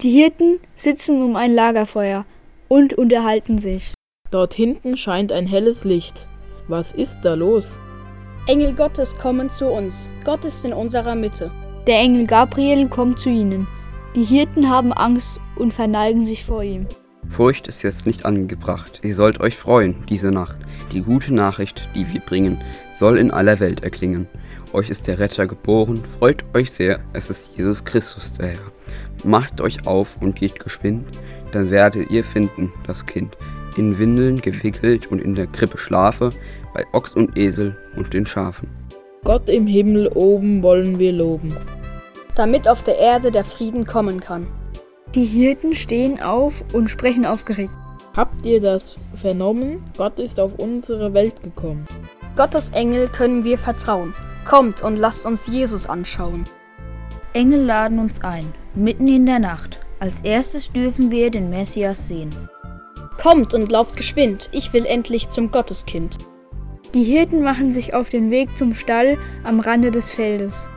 Die Hirten sitzen um ein Lagerfeuer und unterhalten sich. Dort hinten scheint ein helles Licht. Was ist da los? Engel Gottes kommen zu uns. Gott ist in unserer Mitte. Der Engel Gabriel kommt zu ihnen. Die Hirten haben Angst und verneigen sich vor ihm. Furcht ist jetzt nicht angebracht. Ihr sollt euch freuen, diese Nacht. Die gute Nachricht, die wir bringen, soll in aller Welt erklingen. Euch ist der Retter geboren, freut euch sehr, es ist Jesus Christus der Herr. Macht euch auf und geht geschwind, dann werdet ihr finden, das Kind, in Windeln gewickelt und in der Krippe schlafe, bei Ochs und Esel und den Schafen. Gott im Himmel oben wollen wir loben. Damit auf der Erde der Frieden kommen kann. Die Hirten stehen auf und sprechen aufgeregt. Habt ihr das vernommen? Gott ist auf unsere Welt gekommen. Gottes Engel können wir vertrauen. Kommt und lasst uns Jesus anschauen. Engel laden uns ein, mitten in der Nacht. Als erstes dürfen wir den Messias sehen. Kommt und lauft geschwind, ich will endlich zum Gotteskind. Die Hirten machen sich auf den Weg zum Stall am Rande des Feldes.